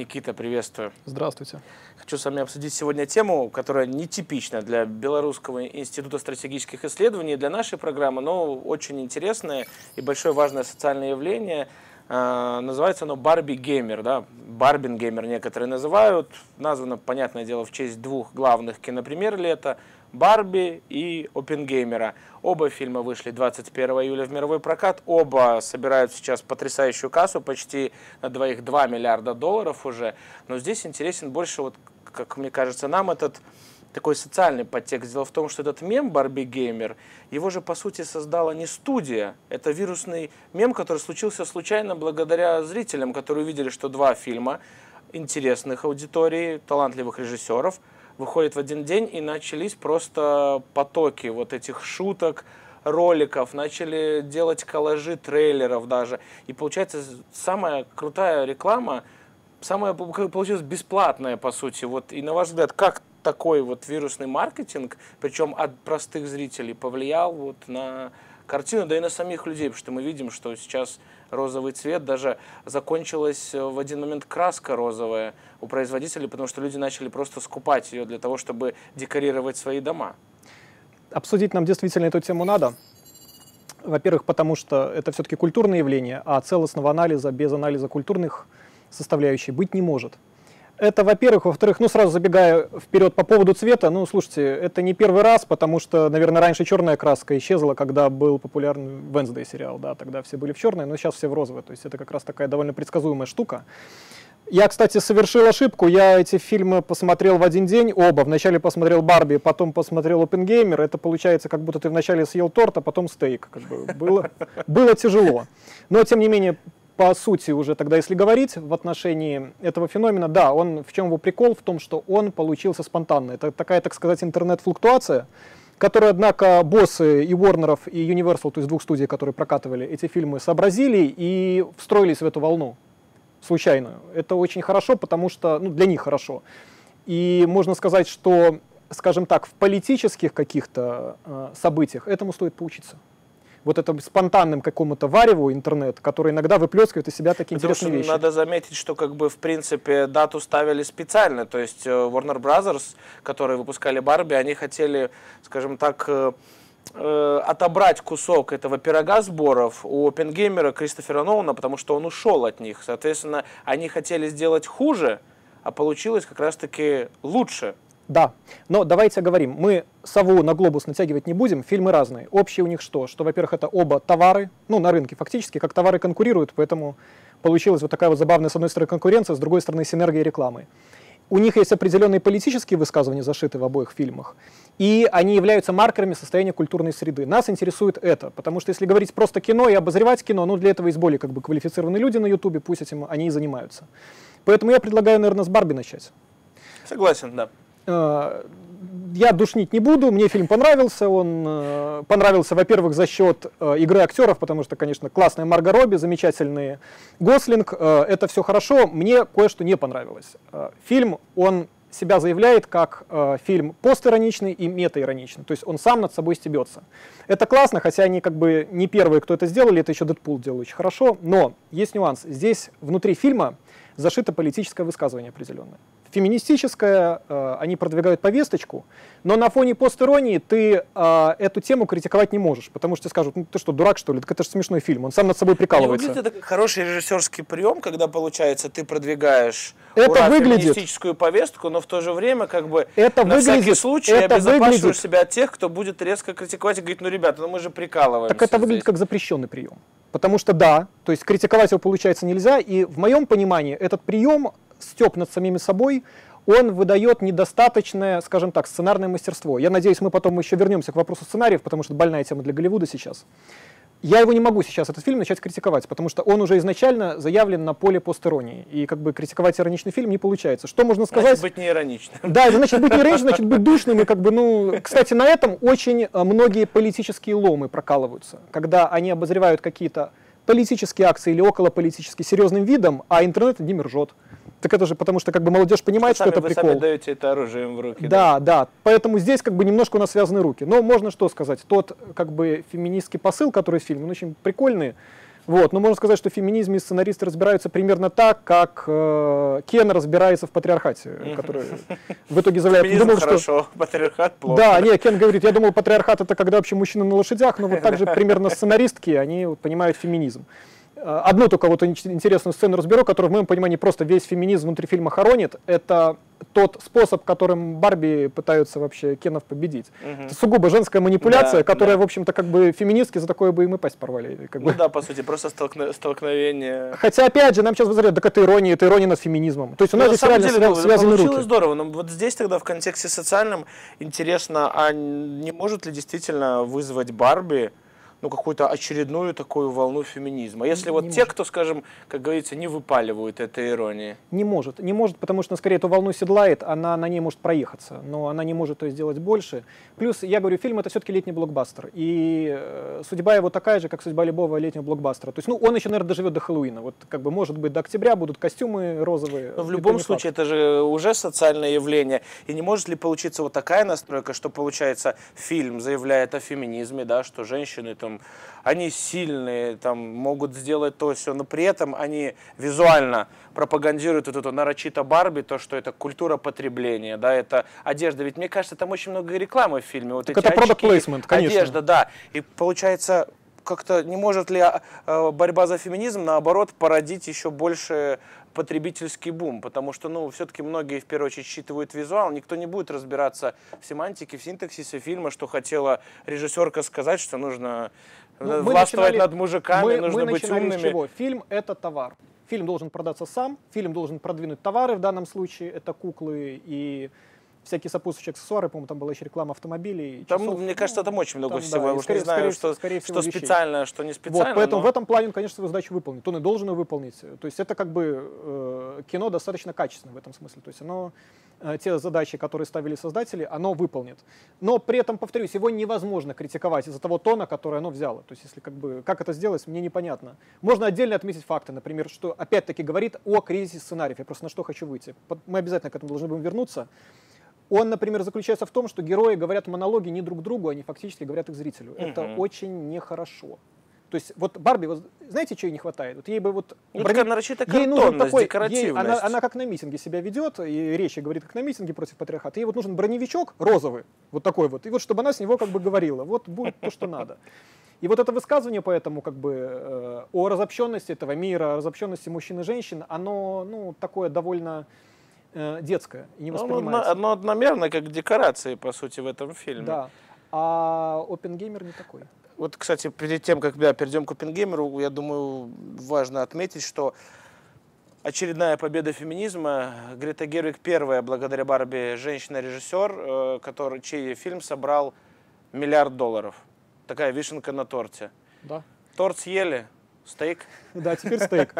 Никита, приветствую. Здравствуйте. Хочу с вами обсудить сегодня тему, которая нетипична для Белорусского института стратегических исследований, для нашей программы, но очень интересное и большое важное социальное явление. А, называется оно Барби Геймер, да? Барбин Геймер некоторые называют. Названо, понятное дело, в честь двух главных кинопремьер лета – Барби и Опенгеймера. Оба фильма вышли 21 июля в мировой прокат. Оба собирают сейчас потрясающую кассу, почти на двоих 2 миллиарда долларов уже. Но здесь интересен больше, вот, как мне кажется, нам этот такой социальный подтекст. Дело в том, что этот мем Барби Геймер, его же по сути создала не студия. Это вирусный мем, который случился случайно благодаря зрителям, которые увидели, что два фильма интересных аудитории, талантливых режиссеров – выходит в один день, и начались просто потоки вот этих шуток, роликов, начали делать коллажи трейлеров даже. И получается самая крутая реклама, самая получилась бесплатная по сути. Вот и на ваш взгляд, как такой вот вирусный маркетинг, причем от простых зрителей, повлиял вот на картину, да и на самих людей, потому что мы видим, что сейчас розовый цвет, даже закончилась э, в один момент краска розовая у производителей, потому что люди начали просто скупать ее для того, чтобы декорировать свои дома. Обсудить нам действительно эту тему надо. Во-первых, потому что это все-таки культурное явление, а целостного анализа без анализа культурных составляющих быть не может. Это, во-первых. Во-вторых, ну, сразу забегая вперед по поводу цвета, ну, слушайте, это не первый раз, потому что, наверное, раньше черная краска исчезла, когда был популярный Wednesday сериал, да, тогда все были в черной, но сейчас все в розовой, то есть это как раз такая довольно предсказуемая штука. Я, кстати, совершил ошибку. Я эти фильмы посмотрел в один день, оба. Вначале посмотрел Барби, потом посмотрел Опенгеймер. Это получается, как будто ты вначале съел торт, а потом стейк. Как бы. было, было тяжело. Но, тем не менее, по сути уже тогда, если говорить в отношении этого феномена, да, он, в чем его прикол? В том, что он получился спонтанно. Это такая, так сказать, интернет-флуктуация, которую, однако, боссы и Warner'ов, и Universal, то есть двух студий, которые прокатывали эти фильмы, сообразили и встроились в эту волну случайную. Это очень хорошо, потому что, ну, для них хорошо. И можно сказать, что, скажем так, в политических каких-то э, событиях этому стоит поучиться вот это спонтанным какому-то вареву интернет, который иногда выплескивает из себя такие Потому интересные вещи. Надо заметить, что как бы в принципе дату ставили специально, то есть э, Warner Brothers, которые выпускали Барби, они хотели, скажем так, э, э, отобрать кусок этого пирога сборов у Опенгеймера Кристофера Ноуна, потому что он ушел от них. Соответственно, они хотели сделать хуже, а получилось как раз-таки лучше. Да, но давайте говорим, мы сову на глобус натягивать не будем, фильмы разные. Общее у них что? Что, во-первых, это оба товары, ну, на рынке фактически, как товары конкурируют, поэтому получилась вот такая вот забавная, с одной стороны, конкуренция, с другой стороны, синергия рекламы. У них есть определенные политические высказывания, зашиты в обоих фильмах, и они являются маркерами состояния культурной среды. Нас интересует это, потому что если говорить просто кино и обозревать кино, ну, для этого есть более как бы квалифицированные люди на Ютубе, пусть этим они и занимаются. Поэтому я предлагаю, наверное, с Барби начать. Согласен, да. Э, я душнить не буду, мне фильм понравился, он э, понравился, во-первых, за счет э, игры актеров, потому что, конечно, классная Марго Робби, замечательный Гослинг, это все хорошо, мне кое-что не понравилось. Фильм, он себя заявляет как э, фильм постироничный и метаироничный, то есть он сам над собой стебется. Это классно, хотя они как бы не первые, кто это сделали, это еще Дэдпул делал очень хорошо, но есть нюанс. Здесь внутри фильма зашито политическое высказывание определенное феминистическая, э, они продвигают повесточку, но на фоне постиронии ты э, эту тему критиковать не можешь, потому что скажут, ну ты что, дурак что ли, так это же смешной фильм, он сам над собой прикалывается. Не выглядит это хороший режиссерский прием, когда, получается, ты продвигаешь это ура, выглядит, феминистическую повестку, но в то же время как бы это на выглядит, всякий случай это обезопасиваешь выглядит, себя от тех, кто будет резко критиковать и говорить, ну ребята, ну мы же прикалываемся. Так это здесь. выглядит как запрещенный прием. Потому что да, то есть критиковать его получается нельзя, и в моем понимании этот прием степ над самими собой, он выдает недостаточное, скажем так, сценарное мастерство. Я надеюсь, мы потом еще вернемся к вопросу сценариев, потому что больная тема для Голливуда сейчас. Я его не могу сейчас, этот фильм, начать критиковать, потому что он уже изначально заявлен на поле постеронии. И как бы критиковать ироничный фильм не получается. Что можно сказать? Значит, быть не ироничным. Да, значит быть не ироничным, значит быть душным. И как бы, ну, кстати, на этом очень э, многие политические ломы прокалываются. Когда они обозревают какие-то политические акции или околополитические серьезным видом, а интернет над ними ржет. Так это же потому, что как бы молодежь понимает, что, что это вы прикол. Сами даете это оружие им в руки. Да, да, да. Поэтому здесь как бы немножко у нас связаны руки. Но можно что сказать? Тот как бы феминистский посыл, который в фильме, он очень прикольный. Вот, но можно сказать, что в феминизме сценаристы разбираются примерно так, как э, Кен разбирается в патриархате, который в итоге заявляет... Феминизм думал, хорошо, что... патриархат плохо. Да, не, Кен говорит, я думал, патриархат это когда вообще мужчины на лошадях, но вот так же примерно сценаристки, они вот понимают феминизм. Э, одну только вот интересную сцену разберу, которая в моем понимании просто весь феминизм внутри фильма хоронит. Это тот способ, которым Барби пытаются вообще Кенов победить. Угу. Это сугубо женская манипуляция, да, которая, да. в общем-то, как бы феминистки за такое бы и пасть порвали. Как ну бы. да, по сути, просто столкно- столкновение. Хотя, опять же, нам сейчас возразят, так это ирония, это ирония над феминизмом. То есть у нас ну, здесь реально деле, свя- связаны руки. руки. здорово, но вот здесь тогда в контексте социальном интересно, а не может ли действительно вызвать Барби ну, какую-то очередную такую волну феминизма. Если не, вот не те, может. кто, скажем, как говорится, не выпаливают этой иронии. Не может. Не может, потому что, скорее, эту волну седлает, она на ней может проехаться, но она не может то сделать больше. Плюс, я говорю, фильм это все-таки летний блокбастер. И э, судьба его такая же, как судьба любого летнего блокбастера. То есть, ну, он еще, наверное, доживет до Хэллоуина. Вот, как бы, может быть, до октября будут костюмы розовые. Но в любом случае, факт. это же уже социальное явление. И не может ли получиться вот такая настройка, что, получается, фильм заявляет о феминизме, да, что женщины там там, они сильные, там, могут сделать то все, но при этом они визуально пропагандируют вот эту нарочито Барби, то, что это культура потребления, да, это одежда. Ведь мне кажется, там очень много рекламы в фильме. Вот так эти это очки, placement, конечно. Одежда, да. И получается, как-то не может ли а, а, борьба за феминизм, наоборот, породить еще больше потребительский бум, потому что, ну, все-таки многие, в первую очередь, считывают визуал, никто не будет разбираться в семантике, в синтаксисе фильма, что хотела режиссерка сказать, что нужно ну, властвовать начинали, над мужиками, мы, нужно мы быть умными. С чего? Фильм — это товар. Фильм должен продаться сам, фильм должен продвинуть товары, в данном случае это куклы и всякие сопутствующие аксессуары, по-моему, там была еще реклама автомобилей. Там, часов. мне кажется, там очень много там, всего. Да, Я уж скорее, не знаю, скорее, что, скорее всего, что специально, что не специально. Вот, поэтому но... в этом плане он, конечно, свою задачу выполнит. Он и должен ее выполнить. То есть это как бы э, кино достаточно качественное в этом смысле. То есть оно э, те задачи, которые ставили создатели, оно выполнит. Но при этом, повторюсь, его невозможно критиковать из-за того тона, который оно взяло. То есть если как бы, как это сделать, мне непонятно. Можно отдельно отметить факты, например, что опять-таки говорит о кризисе сценариев. Я просто на что хочу выйти. Мы обязательно к этому должны будем вернуться. Он, например, заключается в том, что герои говорят монологи не друг другу, они фактически говорят их зрителю. Угу. Это очень нехорошо. То есть вот Барби, вот, знаете, что ей не хватает? Вот ей бы вот... Ну, брони... нарочито ей нужен такой, ей, она, она как на митинге себя ведет, и речи говорит как на митинге против патриархата. Ей вот нужен броневичок розовый, вот такой вот, и вот чтобы она с него как бы говорила, вот будет то, что надо. И вот это высказывание поэтому как бы э, о разобщенности этого мира, о разобщенности мужчин и женщин, оно ну, такое довольно детское и не воспринимается. Оно, оно одномерно, как декорации, по сути, в этом фильме. Да. А Опенгеймер не такой. Вот, кстати, перед тем, как да, перейдем к Опенгеймеру, я думаю, важно отметить, что очередная победа феминизма. Грета Гервик первая, благодаря Барби, женщина-режиссер, э, который, чей фильм собрал миллиард долларов. Такая вишенка на торте. Да. Торт съели, Стейк? Да, теперь стейк.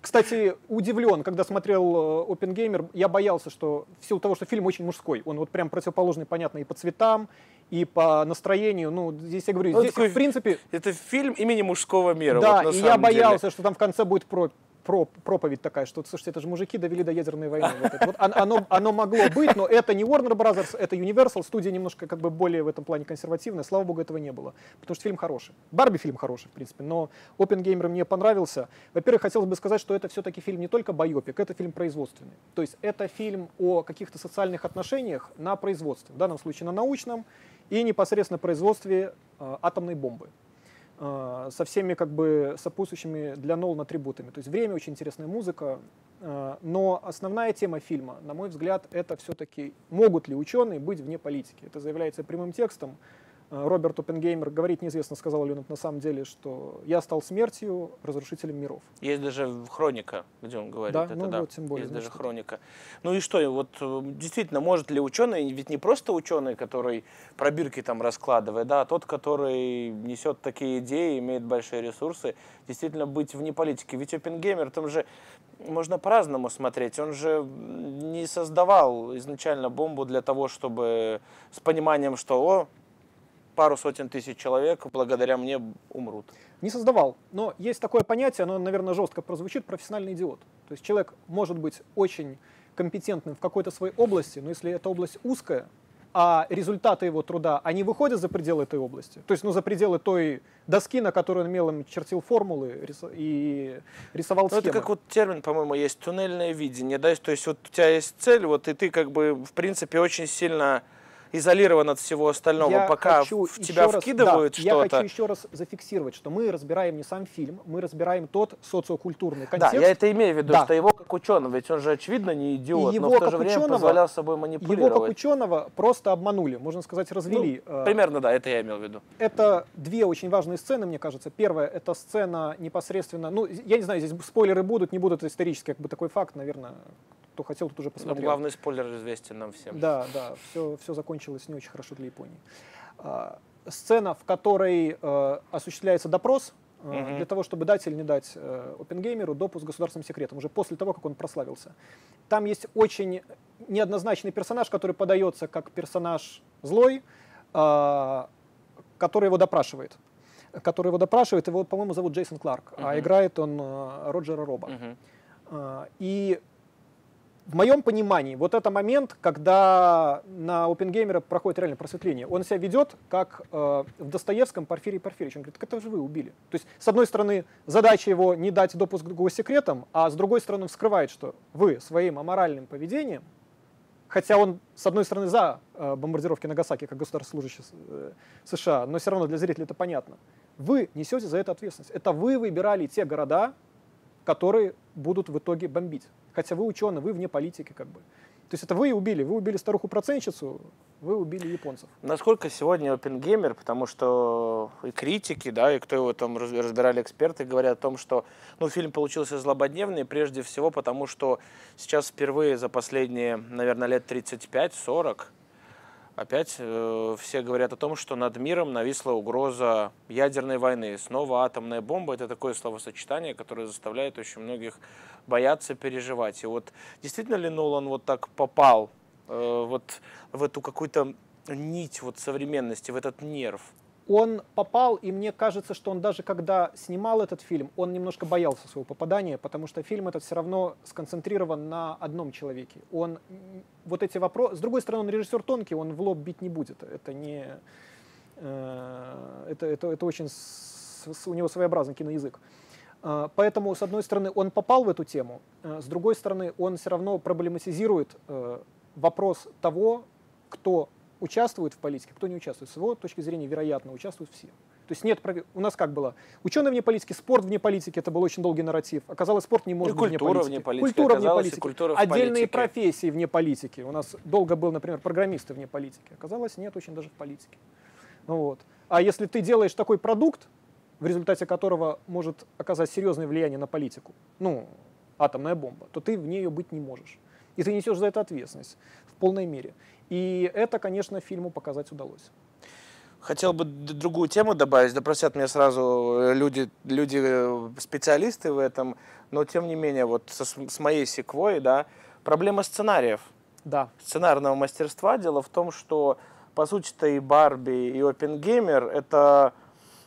Кстати, удивлен, когда смотрел Опенгеймер, я боялся, что в силу того, что фильм очень мужской, он вот прям противоположный, понятно, и по цветам, и по настроению, ну, здесь я говорю, ну, здесь, такой, в принципе... Это фильм имени мужского мира. Да, вот, и я боялся, деле. что там в конце будет про про, проповедь такая, что, слушайте, это же мужики довели до ядерной войны. Вот вот оно, оно могло быть, но это не Warner Brothers, это Universal, студия немножко как бы более в этом плане консервативная, слава богу, этого не было, потому что фильм хороший. Барби фильм хороший, в принципе, но Опенгеймер мне понравился. Во-первых, хотелось бы сказать, что это все-таки фильм не только байопик, это фильм производственный. То есть это фильм о каких-то социальных отношениях на производстве, в данном случае на научном и непосредственно производстве э, атомной бомбы. А, со всеми как бы сопутствующими для Нолана атрибутами. То есть время, очень интересная музыка, а, но основная тема фильма, на мой взгляд, это все-таки могут ли ученые быть вне политики. Это заявляется прямым текстом. Э, Роберт Оппенгеймер говорит, неизвестно, сказал ли он это на самом деле, что я стал смертью, разрушителем миров. Есть даже хроника, где он говорит да, это, ну, да. Вот, тем более, Есть даже хроника. Ну и что, вот э, действительно, может ли ученый, ведь не просто ученый, который пробирки там раскладывает, да, а тот, который несет такие идеи, имеет большие ресурсы, действительно быть вне политики. Ведь Оппенгеймер, там же можно по-разному смотреть. Он же не создавал изначально бомбу для того, чтобы с пониманием, что, о, пару сотен тысяч человек благодаря мне умрут. Не создавал. Но есть такое понятие, оно, наверное, жестко прозвучит, профессиональный идиот. То есть человек может быть очень компетентным в какой-то своей области, но если эта область узкая, а результаты его труда, они выходят за пределы этой области? То есть, ну, за пределы той доски, на которой он мелом чертил формулы и рисовал ну, схемы. Это как вот термин, по-моему, есть туннельное видение, да, то есть вот у тебя есть цель, вот и ты как бы, в принципе, очень сильно изолирован от всего остального, я пока хочу в тебя раз, вкидывают да, что-то. Я хочу еще раз зафиксировать, что мы разбираем не сам фильм, мы разбираем тот социокультурный контекст. Да, я это имею в виду, да. что его как ученого, ведь он же очевидно не идиот, И его но в то же время ученого, позволял собой манипулировать. Его как ученого просто обманули, можно сказать, развели. Ну, примерно, да, это я имел в виду. Это две очень важные сцены, мне кажется. Первая — это сцена непосредственно, ну, я не знаю, здесь спойлеры будут, не будут, это исторический как бы такой факт, наверное, кто хотел, тот уже посмотрел. Но главный спойлер известен нам всем. Да, да, все, все закончилось не очень хорошо для Японии. А, сцена, в которой э, осуществляется допрос, э, Мгм. для того, чтобы дать или не дать э, Опенгеймеру допуск к государственным секретам, уже после того, как он прославился. Там есть очень неоднозначный персонаж, который подается как персонаж злой, э, который его допрашивает. Который его допрашивает, его, по-моему, зовут Джейсон Кларк, а Мгм. играет он э, Роджера Роба. Мгм. А, И в моем понимании, вот это момент, когда на OpenGamer проходит реально просветление, он себя ведет как э, в Достоевском Порфирий Порфирьевич. Он говорит, так это же вы убили. То есть, с одной стороны, задача его не дать допуск к госсекретам, а с другой стороны, он вскрывает, что вы своим аморальным поведением, хотя он, с одной стороны, за э, бомбардировки Нагасаки, как государственный служащий э, США, но все равно для зрителей это понятно, вы несете за это ответственность. Это вы выбирали те города, которые будут в итоге бомбить. Хотя вы ученый, вы вне политики как бы. То есть это вы убили. Вы убили старуху-процентщицу, вы убили японцев. Насколько сегодня OpenGamer, потому что и критики, да, и кто его там раз- разбирали эксперты, говорят о том, что ну, фильм получился злободневный, прежде всего потому, что сейчас впервые за последние, наверное, лет 35-40 опять э, все говорят о том, что над миром нависла угроза ядерной войны. Снова атомная бомба – это такое словосочетание, которое заставляет очень многих бояться, переживать. И вот действительно ли Нолан вот так попал э, вот в эту какую-то нить вот современности, в этот нерв? Он попал, и мне кажется, что он даже когда снимал этот фильм, он немножко боялся своего попадания, потому что фильм этот все равно сконцентрирован на одном человеке. Он вот эти вопросы... С другой стороны, он режиссер тонкий, он в лоб бить не будет. Это не... э, Это, это, это очень... у него своеобразный киноязык. Э, Поэтому, с одной стороны, он попал в эту тему, э, с другой стороны, он все равно проблематизирует вопрос того, кто участвует в политике, кто не участвует. С его точки зрения, вероятно, участвуют все. То есть нет, у нас как было? Ученые вне политики, спорт вне политики, это был очень долгий нарратив. Оказалось, спорт не может И быть вне вне политики. политики, Культура вне политики. культура Отдельные политике. профессии вне политики. У нас долго был, например, программисты вне политики. Оказалось, нет очень даже в политике. Ну вот. А если ты делаешь такой продукт, в результате которого может оказать серьезное влияние на политику, ну, атомная бомба, то ты в нее быть не можешь. И ты несешь за это ответственность полной мере. И это, конечно, фильму показать удалось. Хотел бы другую тему добавить, да простят меня сразу э, люди, люди э, специалисты в этом, но тем не менее, вот со- с моей секвой, да, проблема сценариев. Да, сценарного мастерства. Дело в том, что по сути-то и Барби, и Опенгеймер это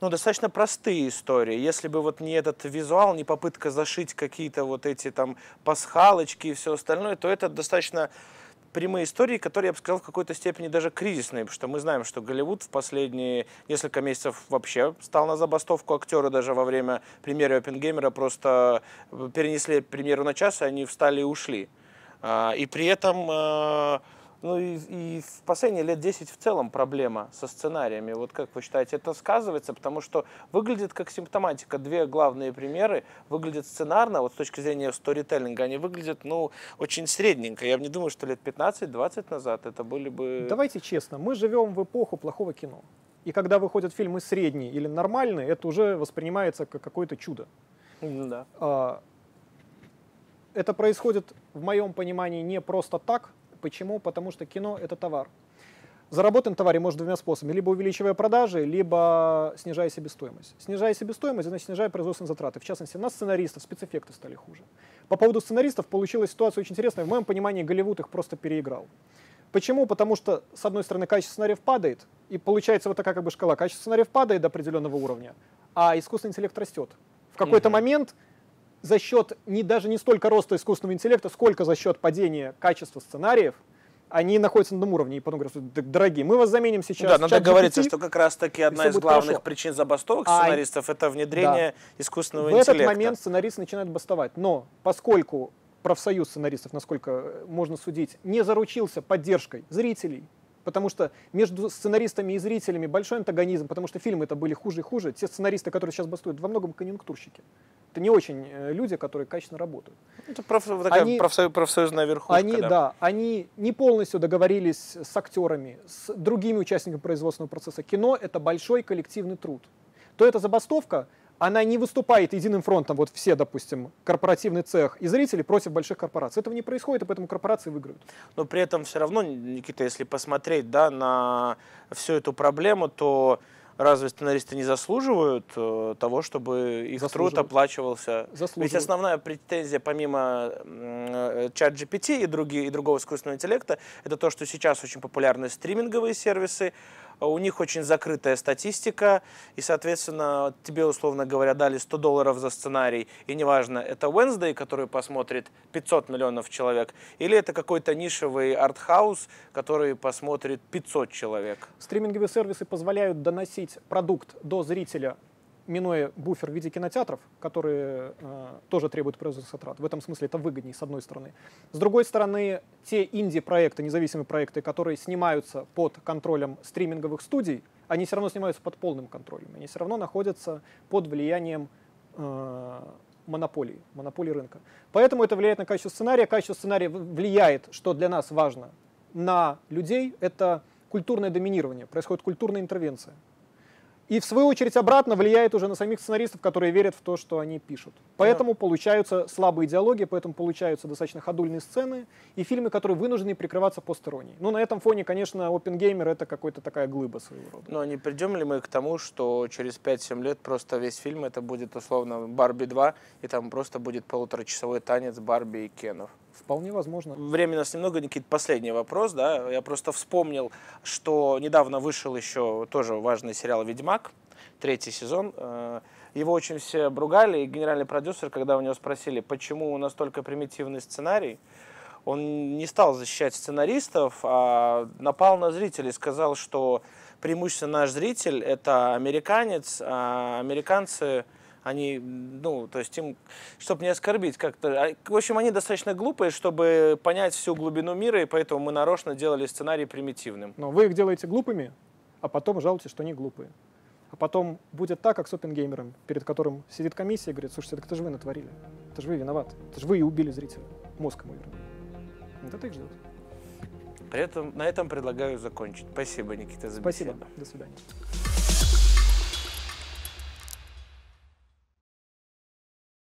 ну, достаточно простые истории. Если бы вот не этот визуал, не попытка зашить какие-то вот эти там пасхалочки и все остальное, то это достаточно прямые истории, которые, я бы сказал, в какой-то степени даже кризисные, потому что мы знаем, что Голливуд в последние несколько месяцев вообще стал на забастовку. Актеры даже во время премьеры Опенгеймера просто перенесли премьеру на час, и они встали и ушли. А, И при этом, а, ну и, и в последние лет 10 в целом проблема со сценариями. Вот как вы считаете, это сказывается? Потому что выглядит как симптоматика. Две главные примеры выглядят сценарно, вот с точки зрения сторителлинга, они выглядят, ну, очень средненько. Я не думаю, что лет 15-20 назад это были бы... Давайте честно, мы живем в эпоху плохого кино. И когда выходят фильмы средние или нормальные, это уже воспринимается как какое-то чудо. Да. А, Это происходит, в моем понимании, не просто так. Почему? Потому что кино — это товар. Заработать на товаре можно двумя способами. Либо увеличивая продажи, либо снижая себестоимость. Снижая себестоимость, значит, снижая производственные затраты. В частности, на сценаристов, спецэффекты стали хуже. По поводу сценаристов получилась ситуация очень интересная. В моем понимании Голливуд их просто переиграл. Почему? Потому что, с одной стороны, качество сценариев падает, и получается вот такая как бы шкала. Качество сценариев падает до определенного уровня, а искусственный интеллект растет. В какой-то Мгм. момент за счет не, даже не столько роста искусственного интеллекта, сколько за счет падения качества сценариев, они находятся на одном уровне, и потом говорят, дорогие, мы вас заменим сейчас. Да, надо говориться, что как раз-таки одна из главных хорошо. причин забастовок а, сценаристов а, это внедрение да. искусственного в интеллекта. В этот момент сценаристы начинают бастовать. Но поскольку профсоюз сценаристов, насколько можно судить, не заручился поддержкой зрителей, потому что между сценаристами и зрителями большой антагонизм, потому что фильмы это были хуже и хуже. Те сценаристы, которые сейчас бастуют, во многом конъюнктурщики. Это не очень э, люди, которые качественно работают. Это проф, такая они, профсоюз, профсоюзная верхушка. Они, да. да, они не полностью договорились с актерами, с другими участниками производственного процесса. Кино — это большой коллективный труд. То эта забастовка она не выступает единым фронтом, вот все, допустим, корпоративный цех и зрители против больших корпораций. Этого не происходит, и поэтому корпорации выиграют. Но при этом все равно, Никита, если посмотреть да, на всю эту проблему, то разве сценаристы не заслуживают э, того, чтобы их труд оплачивался? Ведь основная претензия, помимо э, чат GPT и, другие, и другого искусственного интеллекта, это то, что сейчас очень популярны стриминговые сервисы, у них очень закрытая статистика, и, соответственно, тебе, условно говоря, дали 100 долларов за сценарий, и неважно, это Wednesday, который посмотрит 500 миллионов человек, или это какой-то нишевый артхаус, который посмотрит 500 человек. Стриминговые сервисы позволяют доносить продукт до зрителя минуя буфер в виде кинотеатров, которые э, тоже требуют производственных затрат. В этом смысле это выгоднее, с одной стороны. С другой стороны, те инди-проекты, независимые проекты, которые снимаются под контролем стриминговых студий, они все равно снимаются под полным контролем. Они все равно находятся под влиянием э, монополии, монополии рынка. Поэтому это влияет на качество сценария. Качество сценария влияет, что для нас важно, на людей. Это культурное доминирование, происходит культурная интервенция. И в свою очередь обратно влияет уже на самих сценаристов, которые верят в то, что они пишут. Поэтому да. получаются слабые диалоги, поэтому получаются достаточно ходульные сцены и фильмы, которые вынуждены прикрываться постеронией. Ну, на этом фоне, конечно, Опенгеймер это какой-то такая глыба своего рода. Но не придем ли мы к тому, что через 5-7 лет просто весь фильм это будет условно Барби 2, и там просто будет полуторачасовой танец Барби и Кенов? Вполне возможно. Времени у нас немного, Никит, последний вопрос, да, я просто вспомнил, что недавно вышел еще тоже важный сериал «Ведьмак», третий сезон, э, его очень все обругали, и генеральный продюсер, когда у него спросили, почему у нас только примитивный сценарий, он не стал защищать сценаристов, а напал на зрителей, сказал, что преимущественно наш зритель – это американец, а американцы они, ну, то есть им, чтобы не оскорбить как-то. А, в общем, они достаточно глупые, чтобы понять всю глубину мира, и поэтому мы нарочно делали сценарий примитивным. Но вы их делаете глупыми, а потом жалуетесь, что они глупые. А потом будет так, как с опенгеймером, перед которым сидит комиссия и говорит, слушайте, так это же вы натворили. Это же вы виноваты. Это же вы и убили зрителя. Мозг ему вернули. Вот это их ждет. При этом на этом предлагаю закончить. Спасибо, Никита, за Спасибо. До свидания.